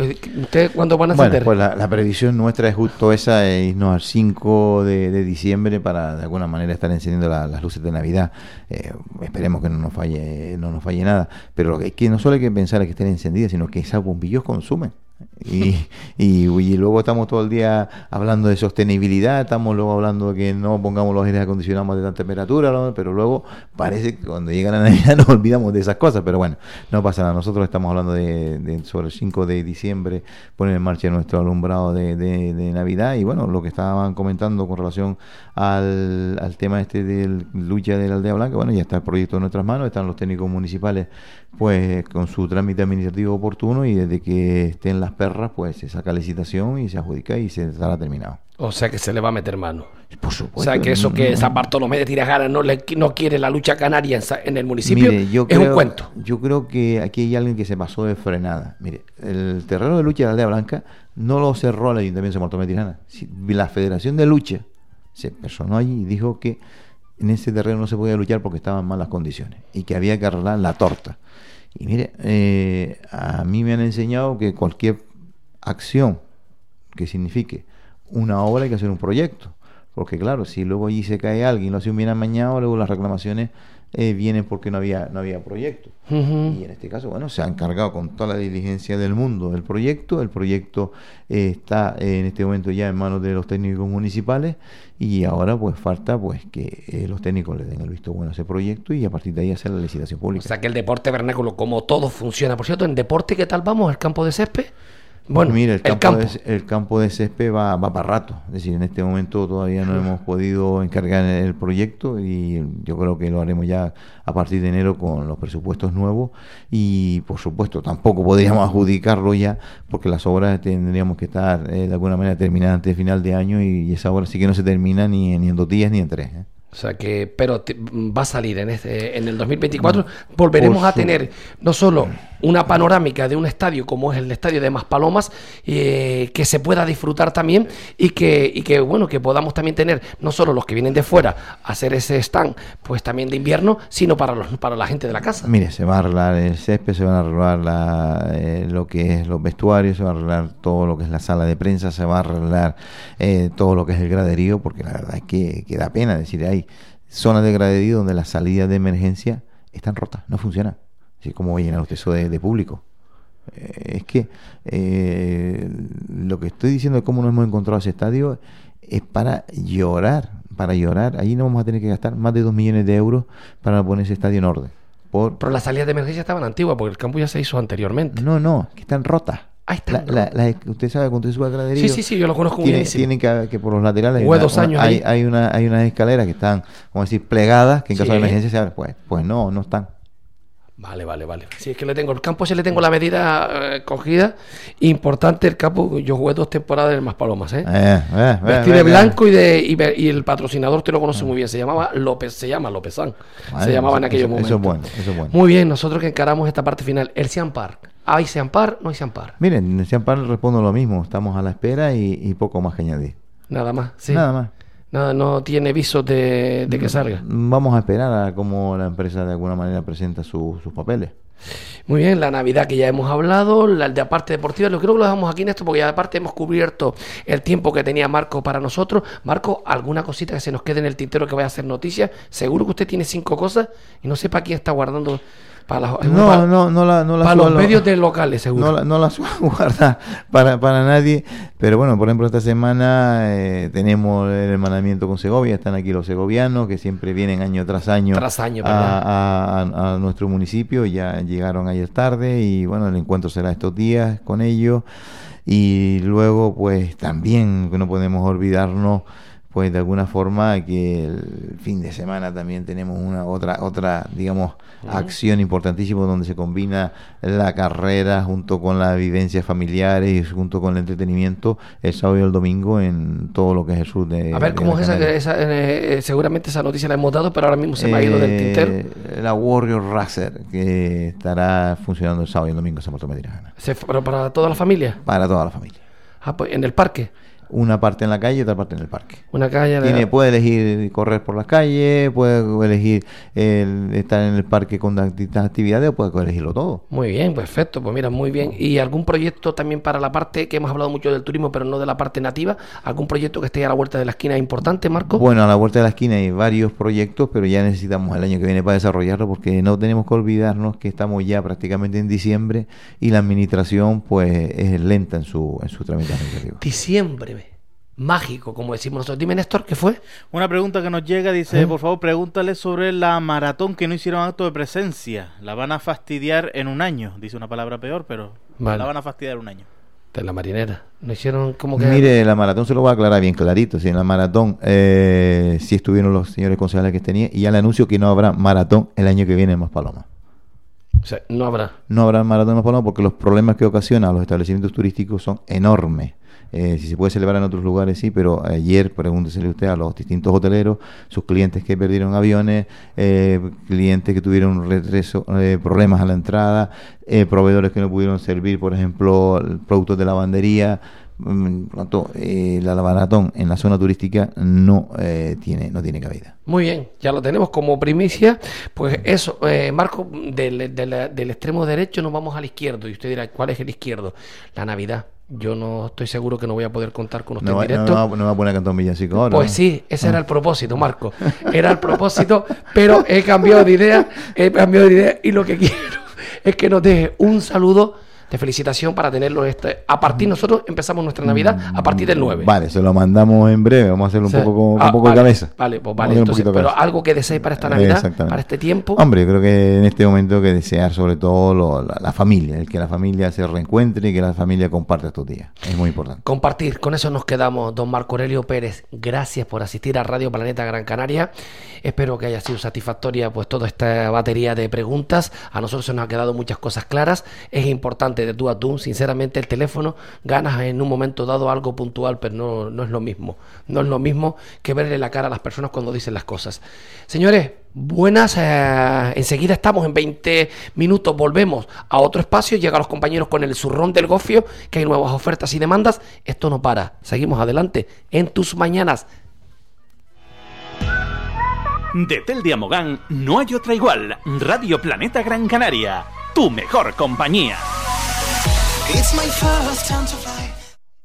¿Ustedes cuándo van a Bueno, pues la, la previsión nuestra es justo esa, es irnos al 5 de, de diciembre para de alguna manera estar encendiendo la- las luces de Navidad. Eh, esperemos que no nos falle no nos falle nada, pero lo que, es que no solo hay que pensar en que estén encendidas, sino que esas bombillos consumen. Y, y, luego estamos todo el día hablando de sostenibilidad, estamos luego hablando de que no pongamos los aires acondicionados de tanta temperatura, pero luego parece que cuando llega la Navidad nos olvidamos de esas cosas, pero bueno, no pasa nada. Nosotros estamos hablando de, de sobre el 5 de diciembre poner en marcha nuestro alumbrado de, de- de Navidad y bueno, lo que estaban comentando con relación al, al tema este de lucha de la aldea blanca, bueno, ya está el proyecto en nuestras manos, están los técnicos municipales pues con su trámite administrativo oportuno y desde que estén las perras pues se saca licitación y se adjudica y se estará terminado. O sea que se le va a meter mano. Por O supuesto. sea que eso no, que no. San Bartolomé de Tirajana no, le, no quiere la lucha canaria en, el municipio Mire, yo es creo, un cuento. Yo creo que aquí hay alguien que se pasó de frenada. Mire, el terreno de lucha de la Aldea Blanca no lo cerró el Ayuntamiento de San Bartolomé de Tirana. Si- La Federación de Lucha se personó allí y dijo que en ese terreno no se podía luchar porque estaban en malas condiciones y que había que arreglar la torta. Y mire, eh, a mí me han enseñado que cualquier acción que signifique una obra hay que hacer un proyecto. Porque claro, si luego allí se cae alguien, lo hace un bien amañado, luego las reclamaciones eh, vienen porque no había, no había proyecto. Y en este caso, bueno, se ha encargado con toda la diligencia del mundo del proyecto. El proyecto eh, está eh, en este momento ya en manos de los técnicos municipales y ahora pues falta pues que eh, los técnicos le den el visto bueno a ese proyecto y a partir de ahí hacer la licitación O pública. sea que el deporte vernáculo, como todo funciona. Por cierto, en deporte, ¿qué tal vamos? ¿El campo de césped? Bueno, mira, el el campo, campo. De, el campo de césped va, va para rato. Es decir, en este momento todavía no hemos podido encargar el proyecto y yo creo que lo haremos ya a partir de enero con los presupuestos nuevos. Y por supuesto, tampoco podríamos adjudicarlo ya porque las obras tendríamos que estar eh, de alguna manera terminadas antes de final de año y, esa obra sí que no se termina ni, en- ni en dos días ni en tres. ¿eh? O sea que, pero te- va a salir en, este, en el 2024. Volveremos a tener no solo una panorámica de un estadio como es el estadio de Maspalomas, eh, que se pueda disfrutar también y que, bueno, que podamos también tener no solo los que vienen de fuera a hacer ese stand, pues también de invierno, sino para, los, para la gente de la casa. Mire, se va a arreglar el césped, se van a arreglar la- eh, lo que es los vestuarios, se va a arreglar todo lo que es la sala de prensa, se va a arreglar eh, todo lo que es el graderío, porque la verdad es que, que da pena decir, hay zonas de graderío donde las salidas de emergencia están rotas, no funcionan. Así como llenar usted eso de, de público. Eh, es que eh, lo que estoy diciendo de cómo nos hemos encontrado ese estadio es para llorar, para llorar. Ahí no vamos a tener que gastar más de dos millones de euros para poner ese estadio en orden. Por... Pero las salidas de emergencia estaban antiguas, porque el campo ya se hizo anteriormente. No, no, que están rotas. están La- la- la- usted sabe cuando usted sube al graderío. Sí, sí, sí, yo lo conozco tiene. Tienen que, que por los laterales. Una- dos una- años hay, ahí. hay, una, hay unas escaleras que están, como decir, plegadas, que en caso de emergencia se abren. Pues, pues no, no están. Vale, vale, vale. Si es que le tengo el campo, sí le tengo la medida eh, cogida. Importante el campo, yo jugué dos temporadas en el Maspalomas, ¿eh? Eh, eh, de eh, blanco y de y, el patrocinador te lo conoce muy bien, se llamaba López, se llama Lópezán. Vale, se llamaba en aquellos momentos. eso es bueno, eso es bueno. Muy bien, nosotros que encaramos esta parte final, el Sean Park. ¿Hay Sean Park? No hay Sean Park. Miren, en Sean Park respondo lo mismo. Estamos a la espera y, y poco más que añadir. Nada más, sí. Nada más. Nada, no tiene visos de, de que salga. Vamos a esperar a cómo la empresa de alguna manera presenta su- sus papeles. Muy bien, la Navidad que ya hemos hablado, la de parte deportiva, lo creo que lo dejamos aquí en esto porque ya aparte hemos cubierto el tiempo que tenía Marco para nosotros. Marco, ¿alguna cosita que se nos quede en el tintero que vaya a hacer noticia? Seguro que usted tiene cinco cosas y no sepa quién está guardando para, No, para- no, no la, no la para los medios de locales, seguro. No la, no la suelo guardar para, para nadie, pero bueno, por ejemplo, esta semana eh, tenemos el hermanamiento con Segovia, están aquí los segovianos que siempre vienen año tras año, Tras año, a, ¿verdad? a- a- a nuestro municipio, ya llegaron ayer tarde y bueno, el encuentro será estos días con ellos. Y luego pues también que no podemos olvidarnos pues de alguna forma que el fin de semana también tenemos una otra otra digamos acción importantísima donde se combina la carrera junto con las vivencias familiares y junto con el entretenimiento el sábado y el domingo en todo lo que es el sur de a ver, de ¿cómo es esa? Esa- eh, eh, seguramente esa noticia la hemos dado, pero ahora mismo se me ha ido del Eh, tintero. la Warrior Racer que estará funcionando el sábado y el domingo en San Bartolomé de Tirajana. Pero para toda la familia. para toda la familia Ah, pues, en el parque. Una parte en la calle y otra parte en el parque Una calle. Tiene, puede elegir correr por las calles, puede elegir el- estar en el parque con distintas actividades o puede elegirlo todo. Muy bien, perfecto, pues mira, muy bien. ¿Y algún proyecto también para la parte, que hemos hablado mucho del turismo, pero no de la parte nativa? ¿Algún proyecto que esté a la vuelta de la esquina importante, Marco? Bueno, a la vuelta de la esquina hay varios proyectos, pero ya necesitamos el año que viene para desarrollarlo porque no tenemos que olvidarnos que estamos ya prácticamente en diciembre y la administración pues es lenta en su, en su administrativo. Diciembre. Mágico, como decimos nosotros. Dime, Néstor, ¿qué fue? Una pregunta que nos llega dice, ¿Eh? por favor, pregúntale sobre la maratón que no hicieron acto de presencia. La van a fastidiar en un año. Dice una palabra peor, pero Vale. la van a fastidiar en un año. De la marinera. No hicieron como que... Mire, la maratón se lo voy a aclarar bien clarito. Si en la maratón eh, sí estuvieron los señores concejales que tenía y ya le anuncio que no habrá maratón el año que viene en Maspaloma. O sea, no habrá. No habrá maratón en Maspaloma porque los problemas que ocasiona a los establecimientos turísticos son enormes. Eh, si se puede celebrar en otros lugares, sí, pero ayer pregúntesele usted a los distintos hoteleros, sus clientes que perdieron aviones, eh, clientes que tuvieron retraso, eh, problemas a la entrada, eh, proveedores que no pudieron servir, por ejemplo, productos de lavandería. Mm, tanto, eh, la maratón en la zona turística no eh, tiene no tiene cabida. Muy bien, ya lo tenemos como primicia. Pues eso, eh, Marco, del, del- del extremo derecho nos vamos al izquierdo. Y usted dirá, ¿cuál es el izquierdo? La Navidad. Yo no estoy seguro que no voy a poder contar con usted No, en no, directo. no va- no va a poner a cantar un villancico ahora. Pues sí, ese Ah. era el propósito, Marco. Era el propósito, pero he cambiado de idea, he cambiado de idea y lo que quiero es que nos deje un saludo de felicitación para tenerlo este. A partir nosotros empezamos nuestra Navidad a partir del 9. Vale, se lo mandamos en breve. Vamos a hacerlo un O sea, poco con, con ah, un poco vale, de cabeza. Vale, pues vale. un Entonces, pero cabeza. algo que deseéis para esta Navidad, para este tiempo. Hombre, yo creo que en este momento que desear sobre todo lo- la, la familia, el que la familia se reencuentre y que la familia comparte estos días. Es muy importante. Compartir, con eso nos quedamos, don Marco Aurelio Pérez. Gracias por asistir a Radio Planeta Gran Canaria. Espero que haya sido satisfactoria pues toda esta batería de preguntas. A nosotros se nos ha quedado muchas cosas claras. Es importante de tú a tú. Sinceramente, el teléfono ganas en un momento dado algo puntual, pero no, no es lo mismo. No es lo mismo que verle la cara a las personas cuando dicen las cosas. Señores, buenas. eh, enseguida estamos en 20 minutos. Volvemos a otro espacio. Llegan los compañeros con el zurrón del gofio, que hay nuevas ofertas y demandas. Esto no para. Seguimos adelante en tus mañanas. De Tel de Amogán no hay otra igual. Radio Planeta Gran Canaria, tu mejor compañía. It's my first time to fly.